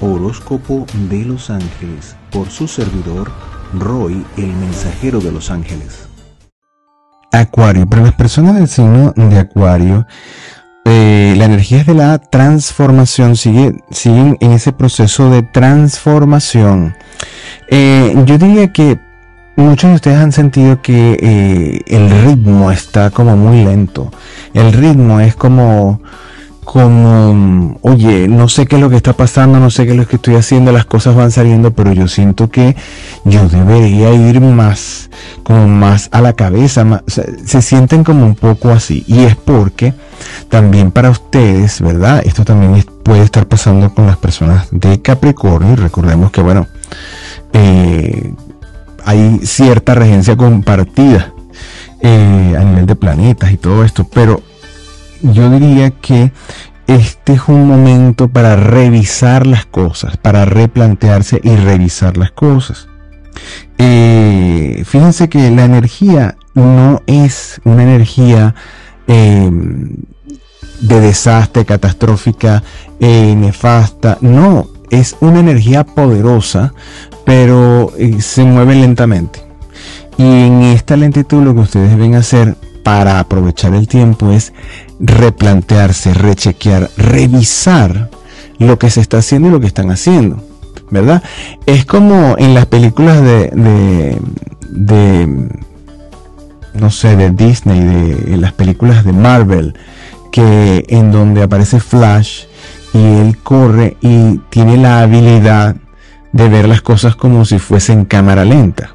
Horóscopo de los Ángeles por su servidor Roy, el mensajero de los ángeles. Acuario, para las personas del signo de Acuario, eh, la energía de la transformación, sigue, siguen en ese proceso de transformación. Eh, yo diría que muchos de ustedes han sentido que eh, el ritmo está como muy lento. El ritmo es como como, oye, no sé qué es lo que está pasando, no sé qué es lo que estoy haciendo, las cosas van saliendo, pero yo siento que yo debería ir más, como más a la cabeza, se sienten como un poco así. Y es porque también para ustedes, ¿verdad? Esto también puede estar pasando con las personas de Capricornio. Y recordemos que, bueno, eh, hay cierta regencia compartida eh, a nivel de planetas y todo esto, pero yo diría que este es un momento para revisar las cosas, para replantearse y revisar las cosas. Eh, fíjense que la energía no es una energía em, de desastre, catastrófica, eh, nefasta. No, es una energía poderosa, pero eh, se mueve lentamente. Y en esta lentitud lo que ustedes deben hacer para aprovechar el tiempo es replantearse, rechequear, revisar lo que se está haciendo y lo que están haciendo. ¿Verdad? Es como en las películas de, de, no sé, de Disney, de en las películas de Marvel, que en donde aparece Flash y él corre y tiene la habilidad de ver las cosas como si fuesen cámara lenta.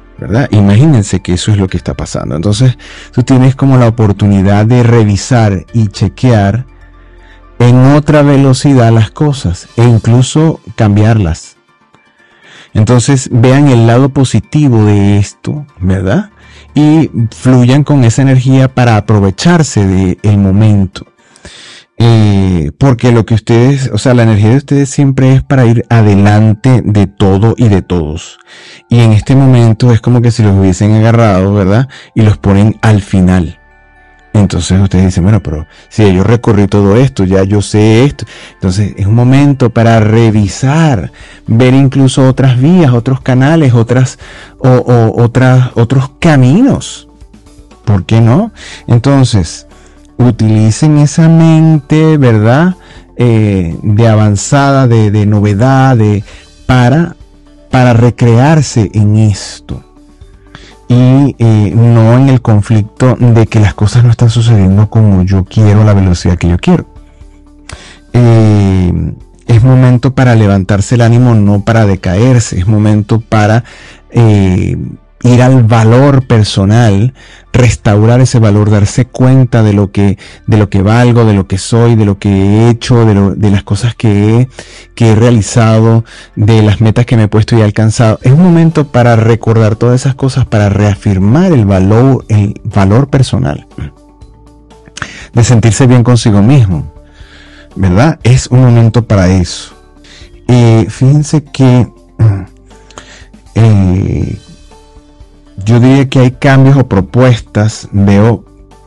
Imagínense que eso es lo que está pasando. Entonces, tú tienes como la oportunidad de revisar y chequear en otra velocidad las cosas e incluso cambiarlas. Entonces, vean el lado positivo de esto, ¿verdad? Y fluyan con esa energía para aprovecharse del momento. Eh, porque lo que ustedes, o sea, la energía de ustedes siempre es para ir adelante de todo y de todos. Y en este momento es como que si los hubiesen agarrado, ¿verdad? Y los ponen al final. Entonces ustedes dicen, bueno, pero si yo recorrí todo esto, ya yo sé esto. Entonces es un momento para revisar, ver incluso otras vías, otros canales, otras, o, otras, otros caminos. ¿Por qué no? Entonces, utilicen esa mente, ¿verdad? Eh, de avanzada, de, novedad, de, para, para recrearse en esto. Y eh, no en el conflicto de que las cosas no están sucediendo como yo quiero, la velocidad que yo quiero. Eh, es momento para levantarse el ánimo, no para decaerse. Es momento para ir al valor personal, restaurar ese valor, darse cuenta de lo que, de lo que valgo, de lo que soy, de lo que he hecho, de, de las cosas que he, que he realizado, de las metas que me he puesto y he alcanzado. Es un momento para recordar todas esas cosas, para reafirmar el valor, el valor personal, de sentirse bien consigo mismo. ¿Verdad? Es un momento para eso. Y fíjense que eh, yo diría que hay cambios o propuestas, veo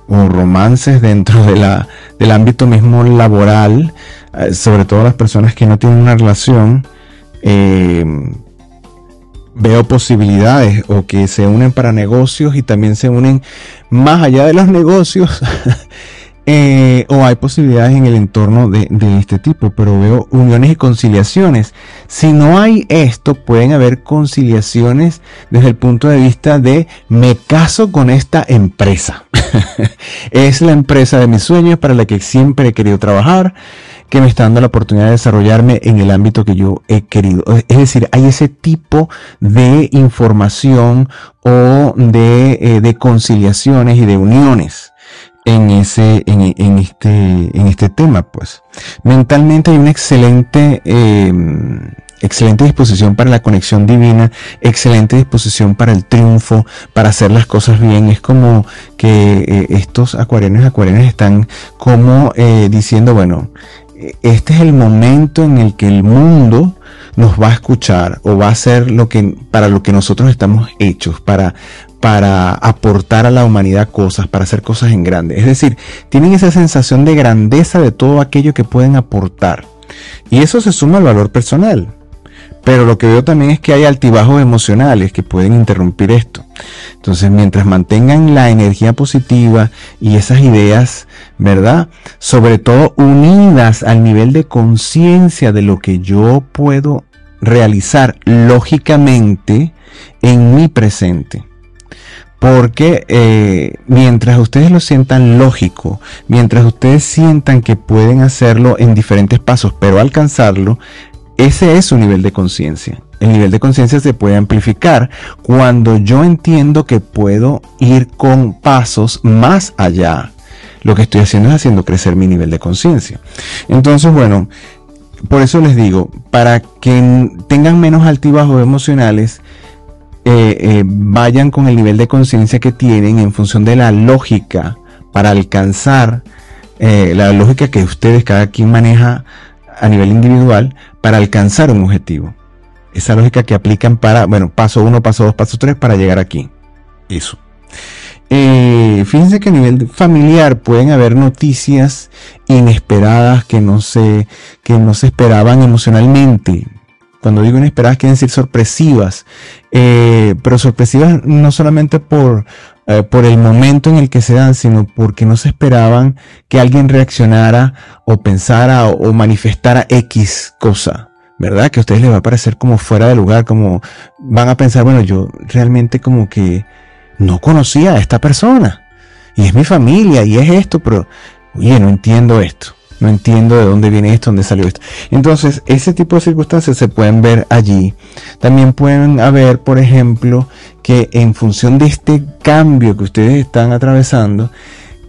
romances dentro de la, del ámbito mismo laboral, eh, sobre todo las personas que no tienen una relación, eh, veo posibilidades o que se unen para negocios y también se unen más allá de los negocios Eh, o hay posibilidades en el entorno de, este tipo, pero veo uniones y conciliaciones. Si no hay esto, pueden haber conciliaciones desde el punto de vista de me caso con esta empresa. es la empresa de mis sueños para la que siempre he querido trabajar que me está dando la oportunidad de desarrollarme en el ámbito que yo he querido. Es decir, hay ese tipo de información o de, eh, de conciliaciones y de uniones en ese, en, este, en este tema, pues. Mentalmente hay una excelente, em, excelente disposición para la conexión divina, excelente disposición para el triunfo, para hacer las cosas bien. Es como que eh, estos acuarianos acuarianas están como eh, diciendo, bueno, este es el momento en el que el mundo nos va a escuchar o va a hacer lo que para lo que nosotros estamos hechos para para aportar a la humanidad cosas, para hacer cosas en grande. Es decir, tienen esa sensación de grandeza de todo aquello que pueden aportar. Y eso se suma al valor personal. pero lo que veo también es que hay altibajos emocionales que pueden interrumpir esto. Entonces, mientras mantengan la energía positiva y esas ideas, ¿verdad? Sobre todo unidas al nivel de conciencia de lo que yo puedo realizar lógicamente en mi presente. Porque eh, mientras ustedes lo sientan lógico, mientras ustedes sientan que pueden hacerlo en diferentes pasos, pero alcanzarlo, ese es su nivel de conciencia. El nivel de conciencia se puede amplificar cuando yo entiendo que puedo ir con pasos más allá. Lo que estoy haciendo es haciendo crecer mi nivel de conciencia. Entonces, bueno, por eso les digo, para que tengan menos altibajos emocionales, eh, eh, vayan con el nivel de conciencia que tienen en función de la lógica para alcanzar eh, la lógica que ustedes, cada quien maneja a nivel individual, para alcanzar un objetivo. Esa lógica que aplican para, bueno, paso uno, paso dos, paso tres, para llegar aquí. Eso. fíjense que a nivel familiar pueden haber noticias inesperadas que no se, que no se esperaban emocionalmente. Cuando digo inesperadas, quieren decir sorpresivas, eh, pero sorpresivas no solamente por, eh, por el momento en el que se dan, sino porque no se esperaban que alguien reaccionara o pensara o, manifestara X cosa. ¿Verdad? Que a ustedes les va a parecer como fuera de lugar, como van a pensar, bueno, yo realmente como que no conocía a esta persona. Y es mi familia y es esto, pero, oye, no entiendo esto no entiendo de dónde viene esto, dónde salió esto. Entonces, ese tipo de circunstancias se pueden ver allí. También pueden haber, por ejemplo, que en función de este cambio que ustedes están atravesando,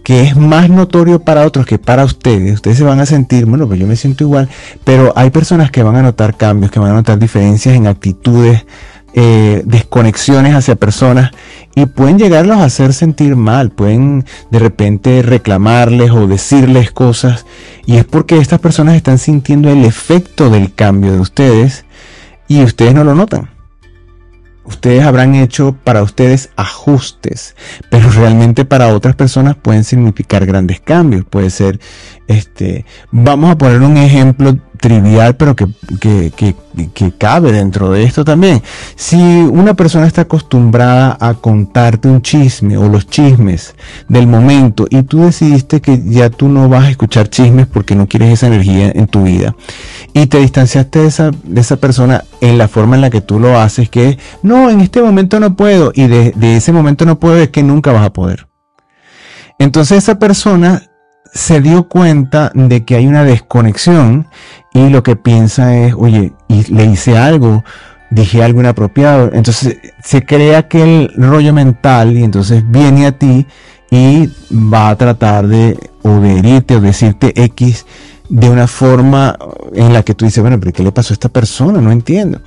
que es más notorio para otros que para ustedes, ustedes se van a sentir, bueno, pues yo me siento igual, pero hay personas que van a notar cambios, que van a notar diferencias en actitudes, eh, desconexiones hacia personas y pueden llegarlos a hacer sentir mal, pueden de repente reclamarles o decirles cosas y es porque estas personas están sintiendo el efecto del cambio de ustedes y ustedes no lo notan. Ustedes habrán hecho para ustedes ajustes, pero realmente para otras personas pueden significar grandes cambios. Puede ser, este, vamos a poner un ejemplo trivial, pero que, que, que, que, cabe dentro de esto también. Si una persona está acostumbrada a contarte un chisme o los chismes del momento y tú decidiste que ya tú no vas a escuchar chismes porque no quieres esa energía en tu vida y te distanciaste de esa, de esa persona en la forma en la que tú lo haces, que no, en este momento no puedo y de, de ese momento no puedo es que nunca vas a poder. Entonces esa persona se dio cuenta de que hay una desconexión y lo que piensa es, oye, y le hice algo, dije algo inapropiado. Entonces se crea aquel rollo mental y entonces viene a ti y va a tratar de o de herirte o decirte X de una forma en la que tú dices, bueno, pero ¿qué le pasó a esta persona? No entiendo.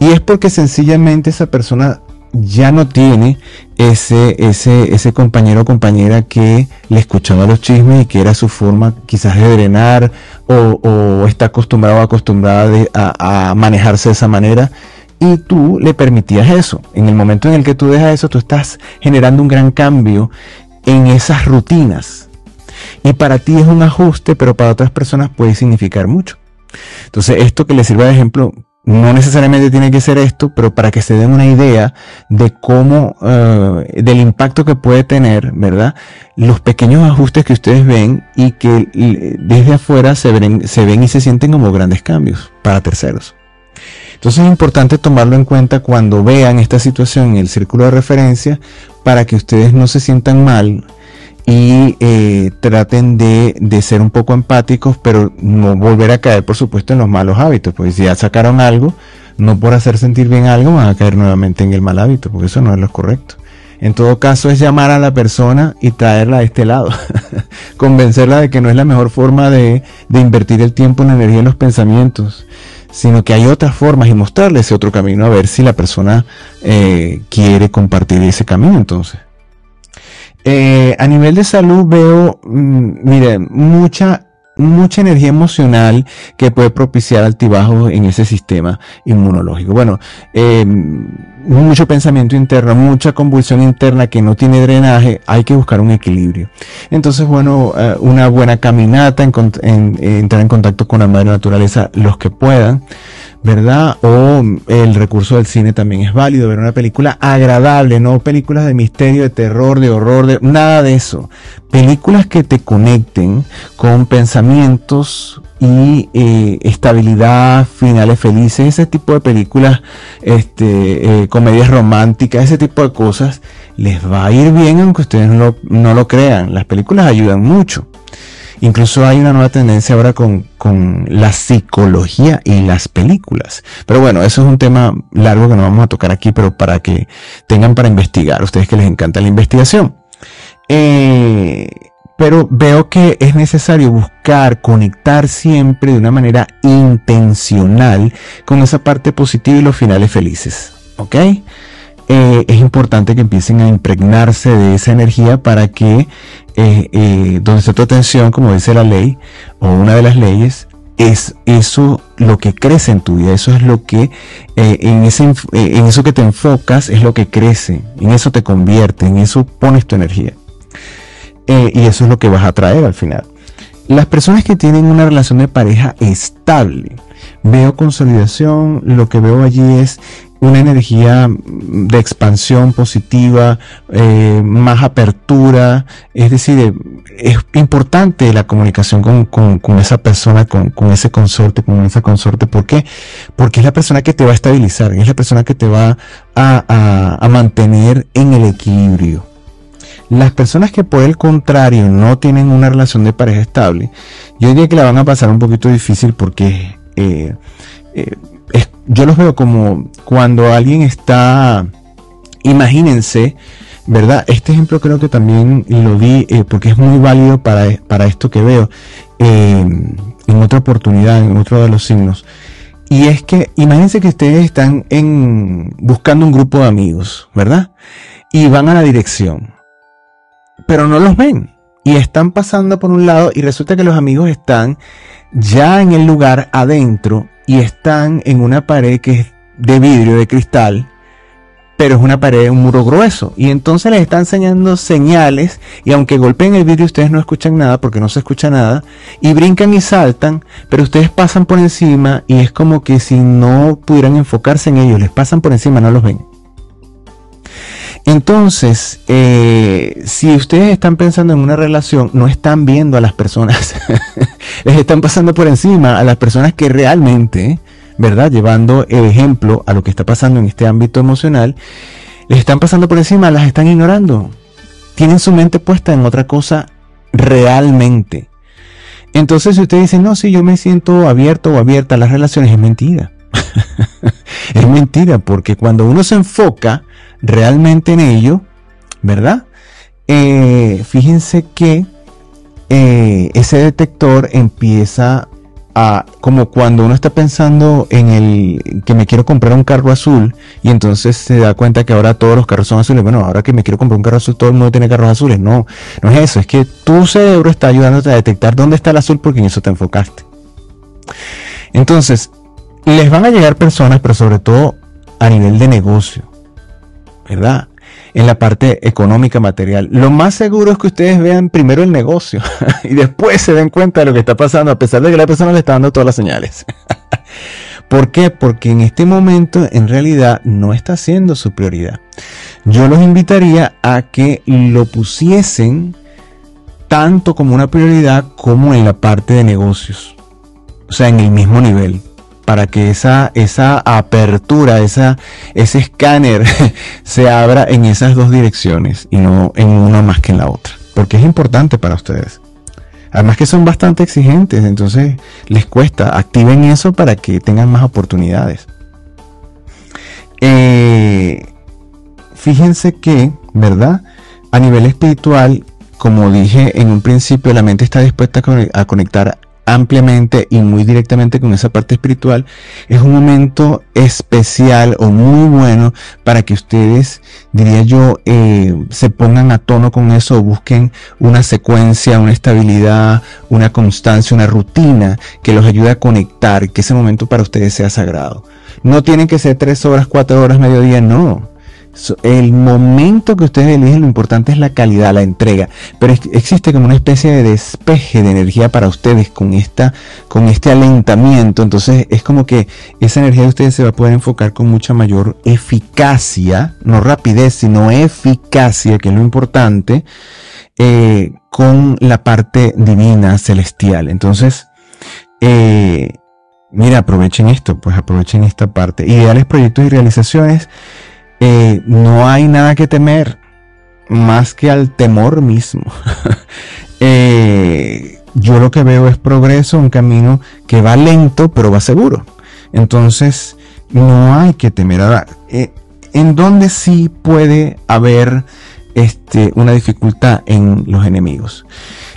Y es porque sencillamente esa persona ya no tiene ese, ese, ese compañero o compañera que le escuchaba los chismes y que era su forma quizás de drenar o, está acostumbrado o acostumbrada a, manejarse de esa manera y tú le permitías eso. En el momento en el que tú dejas eso, tú estás generando un gran cambio en esas rutinas. Y para ti es un ajuste, pero para otras personas puede significar mucho. Entonces, esto que le sirva de ejemplo, no necesariamente tiene que ser esto, pero para que se den una idea de cómo, eh, del impacto que puede tener, ¿verdad? Los pequeños ajustes que ustedes ven y que desde afuera se ven, se ven y se sienten como grandes cambios para terceros. Entonces es importante tomarlo en cuenta cuando vean esta situación en el círculo de referencia para que ustedes no se sientan mal y eh, traten de, de, ser un poco empáticos, pero no volver a caer, por supuesto, en los malos hábitos, porque si ya sacaron algo, no por hacer sentir bien algo, van a caer nuevamente en el mal hábito, porque eso no es lo correcto. En todo caso, es llamar a la persona y traerla a este lado, convencerla de que no es la mejor forma de, de invertir el tiempo, la energía, en los pensamientos, sino que hay otras formas y mostrarle ese otro camino a ver si la persona eh, quiere compartir ese camino entonces. Eh, a nivel de salud veo, mm, mire, mucha mucha energía emocional que puede propiciar altibajos en ese sistema inmunológico. Bueno, eh, mucho pensamiento interno, mucha convulsión interna que no tiene drenaje, hay que buscar un equilibrio. Entonces, bueno, eh, una buena caminata, entrar en contacto con la madre naturaleza, los que puedan, ¿verdad? O el recurso del cine también es válido, ver una película agradable, no películas de misterio, de terror, de horror, de nada de eso. Películas que te conecten con pensamientos y eh, estabilidad, finales felices, ese tipo de películas, este, eh, comedias románticas, ese tipo de cosas, les va a ir bien aunque ustedes no no lo crean. Las películas ayudan mucho. Incluso hay una nueva tendencia ahora con, la psicología y las películas. Pero bueno, eso es un tema largo que no vamos a tocar aquí, pero para que tengan para investigar, ustedes que les encanta la investigación. Eh, pero veo que es necesario buscar conectar siempre de una manera intencional con esa parte positiva y los finales felices. ¿Ok? Eh, es importante que empiecen a impregnarse de esa energía para que eh, eh, donde está tu atención, como dice la ley, o una de las leyes, es eso lo que crece en tu vida, eso es lo que, en, ese, en eso que te enfocas, es lo que crece, en eso te convierte, en eso pones tu energía. y eso es lo que vas a traer al final. Las personas que tienen una relación de pareja estable, veo consolidación, lo que veo allí es una energía de expansión positiva, eh, más apertura, es decir, es importante la comunicación con, esa persona, con, ese consorte, con esa consorte. ¿Por qué? Porque es la persona que te va a estabilizar, es la persona que te va a, mantener en el equilibrio. Las personas que por el contrario no tienen una relación de pareja estable, yo diría que la van a pasar un poquito difícil porque eh, eh, yo los veo como cuando alguien está, imagínense, ¿verdad? Este ejemplo creo que también lo di eh, porque es muy válido para, para esto que veo em, en otra oportunidad, en otro de los signos. Y es que imagínense que ustedes están en, buscando un grupo de amigos, ¿verdad? Y van a la dirección, pero no los ven. Y están pasando por un lado y resulta que los amigos están ya en el lugar adentro y están en una pared que es de vidrio, de cristal, pero es una pared, un muro grueso. Y entonces les está enseñando señales y aunque golpeen el vidrio ustedes no escuchan nada porque no se escucha nada y brincan y saltan, pero ustedes pasan por encima y es como que si no pudieran enfocarse en ellos, les pasan por encima, no los ven. Entonces, eh, si ustedes están pensando en una relación, no están viendo a las personas, les están pasando por encima a las personas que realmente, ¿verdad? Llevando el ejemplo a lo que está pasando en este ámbito emocional, les están pasando por encima, las están ignorando. Tienen su mente puesta en otra cosa realmente. Entonces, si ustedes dicen, no, si yo me siento abierto o abierta a las relaciones, es mentira. es mentira, porque cuando uno se enfoca realmente en ello, ¿verdad? Eh, fíjense que eh, ese detector empieza a, como cuando uno está pensando en el que me quiero comprar un carro azul y entonces se da cuenta que ahora todos los carros son azules. Bueno, ahora que me quiero comprar un carro azul, todo el mundo tiene carros azules. No, no es eso, es que tu cerebro está ayudándote a detectar dónde está el azul porque en eso te enfocaste. Entonces, les van a llegar personas, pero sobre todo a nivel de negocio. ¿verdad? En la parte económica material. Lo más seguro es que ustedes vean primero el negocio y después se den cuenta de lo que está pasando, a pesar de que la persona le está dando todas las señales. ¿Por qué? Porque en este momento en realidad no está siendo su prioridad. Yo los invitaría a que lo pusiesen tanto como una prioridad como en la parte de negocios. O sea, en el mismo nivel para que esa, esa apertura, esa, ese escáner se abra en esas dos direcciones y no en una más que en la otra. Porque es importante para ustedes. Además que son bastante exigentes, entonces les cuesta. Activen eso para que tengan más oportunidades. Eh, fíjense que, ¿verdad? A nivel espiritual, como dije en un principio, la mente está dispuesta a conectar ampliamente y muy directamente con esa parte espiritual, es un momento especial o muy bueno para que ustedes, diría yo, eh, se pongan a tono con eso busquen una secuencia, una estabilidad, una constancia, una rutina que los ayude a conectar, que ese momento para ustedes sea sagrado. No tienen que ser tres horas, cuatro horas, mediodía, no. El momento que ustedes eligen, lo importante es la calidad, la entrega. Pero existe como una especie de despeje de energía para ustedes con, esta, con este alentamiento. Entonces es como que esa energía de ustedes se va a poder enfocar con mucha mayor eficacia, no rapidez, sino eficacia, que es lo importante, eh, con la parte divina, celestial. Entonces, eh, mira, aprovechen esto, pues aprovechen esta parte. Ideales, proyectos y realizaciones eh, no hay nada que temer más que al temor mismo. Eh, yo lo que veo es progreso, un camino que va lento, pero va seguro. Entonces, no hay que temer. Ahora, eh, en donde sí puede haber este, una dificultad en los enemigos.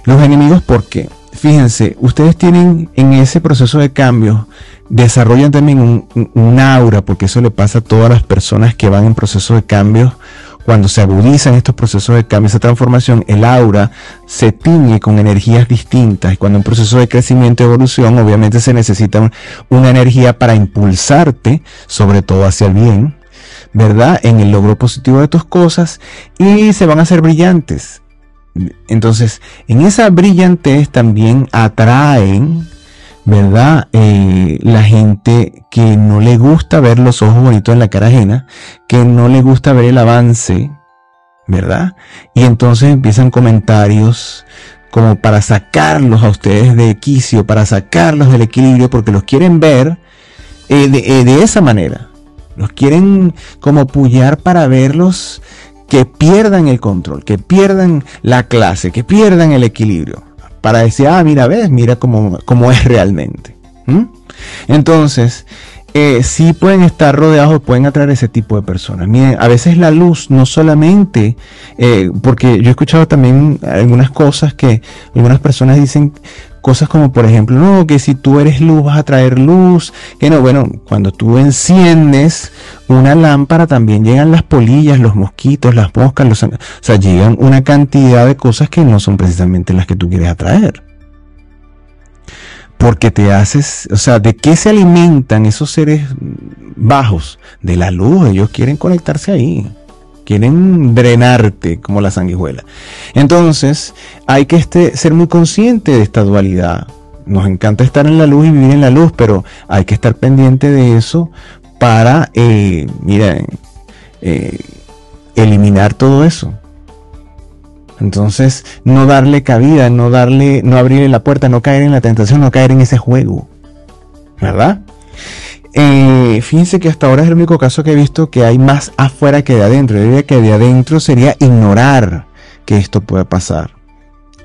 Los enemigos, ¿por qué? Fíjense, ustedes tienen en ese proceso de cambio desarrollan también un, aura, porque eso le pasa a todas las personas que van en proceso de cambio. Cuando se agudizan estos procesos de cambio, esa transformación, el aura se tiñe con energías distintas. Y cuando un proceso de crecimiento y evolución, obviamente se necesita una energía para impulsarte, sobre todo hacia el bien, ¿verdad? En el logro positivo de tus cosas y se van a hacer brillantes. Entonces, en esa brillantez también atraen ¿verdad? Eh, la gente que no le gusta ver los ojos bonitos en la cara ajena, que no le gusta ver el avance, ¿verdad? Y entonces empiezan comentarios como para sacarlos a ustedes de quicio, para sacarlos del equilibrio, porque los quieren ver eh, de, eh, de esa manera. Los quieren como pullar para verlos que pierdan el control, que pierdan la clase, que pierdan el equilibrio para decir, ah, mira, ves, mira cómo, cómo es realmente. Entonces, eh, sí pueden estar rodeados, pueden atraer ese tipo de personas. Miren, a veces la luz no solamente, eh, porque yo he escuchado también algunas cosas que algunas personas dicen cosas como por ejemplo, no, que si tú eres luz vas a traer luz, que no, bueno, cuando tú enciendes una lámpara también llegan las polillas, los mosquitos, las moscas, los, o sea, llegan una cantidad de cosas que no son precisamente las que tú quieres atraer. Porque te haces, o sea, ¿de qué se alimentan esos seres bajos? De la luz, ellos quieren conectarse ahí quieren drenarte como la sanguijuela. Entonces, hay que este, ser muy consciente de esta dualidad. Nos encanta estar en la luz y vivir en la luz, pero hay que estar pendiente de eso para, eh, eh, eliminar todo eso. Entonces, no darle cabida, no darle, no abrirle la puerta, no caer en la tentación, no caer en ese juego. ¿Verdad? Eh, fíjense que hasta ahora es el único caso que he visto que hay más afuera que de adentro. Yo diría que de adentro sería ignorar que esto pueda pasar.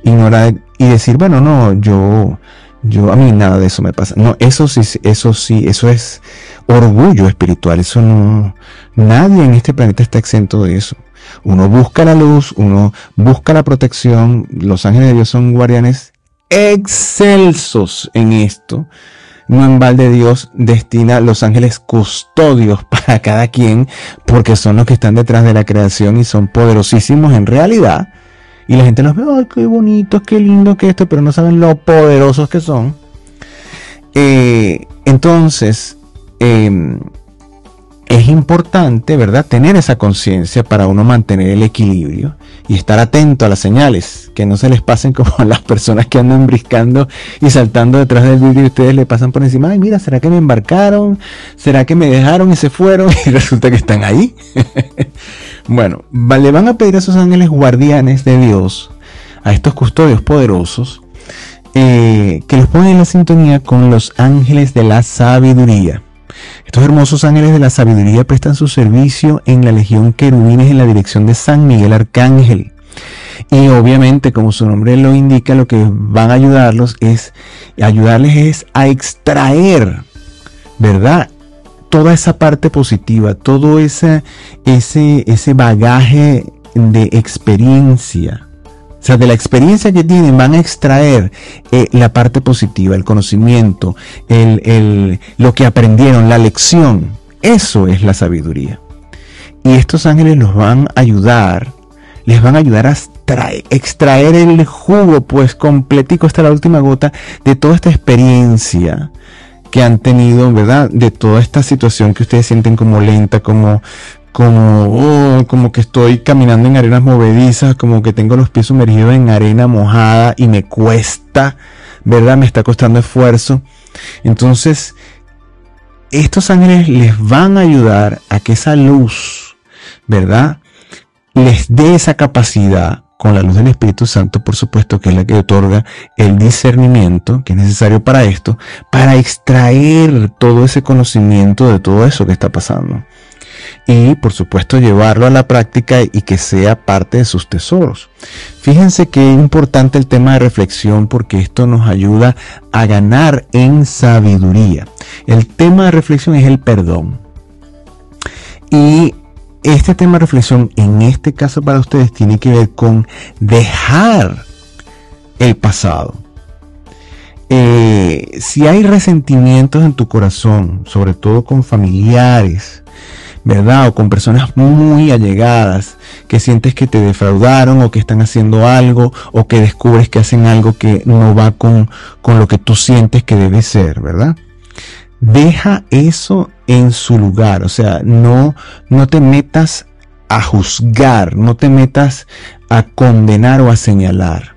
Ignorar y decir, bueno, no, yo, yo, a mí nada de eso me pasa. No, eso sí, eso sí, eso es orgullo espiritual. Eso no, nadie en este planeta está exento de eso. Uno busca la luz, uno busca la protección. Los ángeles de Dios son guardianes excelsos en esto no en balde Dios destina los ángeles custodios para cada quien, porque son los que están detrás de la creación y son poderosísimos en realidad. Y la gente los ve, ay, qué bonito, qué lindo que esto, pero no saben lo poderosos que son. Eh, entonces, eh, es importante, ¿verdad?, tener esa conciencia para uno mantener el equilibrio y estar atento a las señales, que no se les pasen como a las personas que andan briscando y saltando detrás del vidrio y ustedes le pasan por encima, ay, mira, ¿será que me embarcaron? ¿Será que me dejaron y se fueron? Y resulta que están ahí. bueno, le van a pedir a esos ángeles guardianes de Dios, a estos custodios poderosos, eh, que los pongan en la sintonía con los ángeles de la sabiduría estos hermosos ángeles de la sabiduría prestan su servicio en la legión querubines en la dirección de San Miguel Arcángel. Y obviamente, como su nombre lo indica, lo que van a ayudarlos es, ayudarles es a extraer, ¿verdad? Toda esa parte positiva, todo ese, ese, ese bagaje de experiencia, sea, de la experiencia que tienen van a extraer eh, la parte positiva, el conocimiento, el, lo que aprendieron, la lección. Eso es la sabiduría. Y estos ángeles los van a ayudar, les van a ayudar a extraer, el jugo, pues completico hasta la última gota de toda esta experiencia que han tenido, ¿verdad? De toda esta situación que ustedes sienten como lenta, como, como, como que estoy caminando en arenas movedizas, como que tengo los pies sumergidos en arena mojada y me cuesta, ¿verdad? Me está costando esfuerzo. Entonces, estos ángeles les van a ayudar a que esa luz, ¿verdad? Les dé esa capacidad con la luz del Espíritu Santo, por supuesto, que es la que otorga el discernimiento que es necesario para esto, para extraer todo ese conocimiento de todo eso que está pasando. Y, por supuesto, llevarlo a la práctica y que sea parte de sus tesoros. Fíjense que es importante el tema de reflexión porque esto nos ayuda a ganar en sabiduría. El tema de reflexión es el perdón. Y este tema de reflexión en este caso para ustedes tiene que ver con dejar el pasado. Eh, si hay resentimientos en tu corazón, sobre todo con familiares, ¿verdad? O con personas muy allegadas, que sientes que te defraudaron o que están haciendo algo o que descubres que hacen algo que no va con, con lo que tú sientes que debe ser, ¿verdad? Deja eso en su lugar, o sea, no, no te metas a juzgar, no te metas a condenar o a señalar.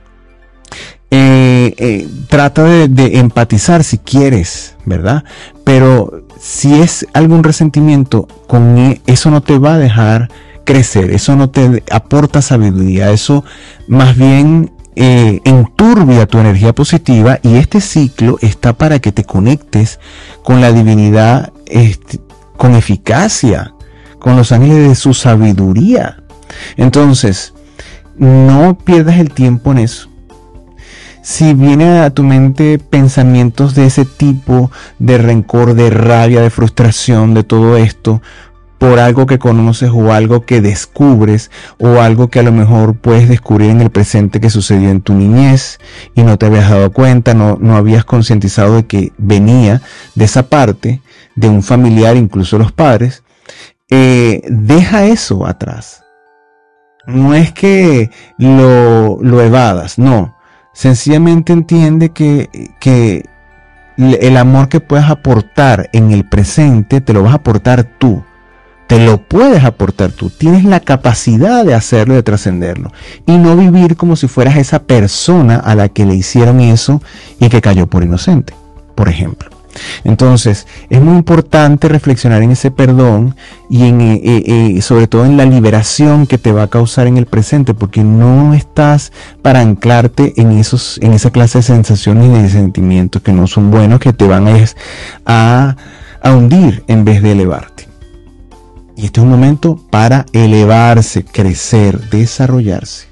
Eh, eh, trata de, empatizar si quieres, ¿verdad? Pero si es algún resentimiento, con e, eso no te va a dejar crecer, eso no te aporta sabiduría, eso más bien eh, enturbia tu energía positiva y este ciclo está para que te conectes con la divinidad este, con eficacia, con los ángeles de su sabiduría. Entonces, no pierdas el tiempo en eso. Si viene a tu mente pensamientos de ese tipo, de rencor, de rabia, de frustración, de todo esto, por algo que conoces o algo que descubres o algo que a lo mejor puedes descubrir en el presente que sucedió en tu niñez y no te habías dado cuenta, no, no habías concientizado de que venía de esa parte, de un familiar, incluso los padres, eh, deja eso atrás. No es que lo, lo evadas, no. Sencillamente entiende que, que el amor que puedes aportar en el presente te lo vas a aportar tú te lo puedes aportar tú, tienes la capacidad de hacerlo, de trascenderlo. Y no vivir como si fueras esa persona a la que le hicieron eso y que cayó por inocente, por ejemplo. Entonces, es muy importante reflexionar en ese perdón y eh, eh, eh, sobre todo en la liberación que te va a causar en el presente, porque no estás para anclarte en, esos, en esa clase de sensaciones y de sentimientos que no son buenos, que te van a, a hundir en vez de elevarte. Y este es un momento para elevarse, crecer, desarrollarse.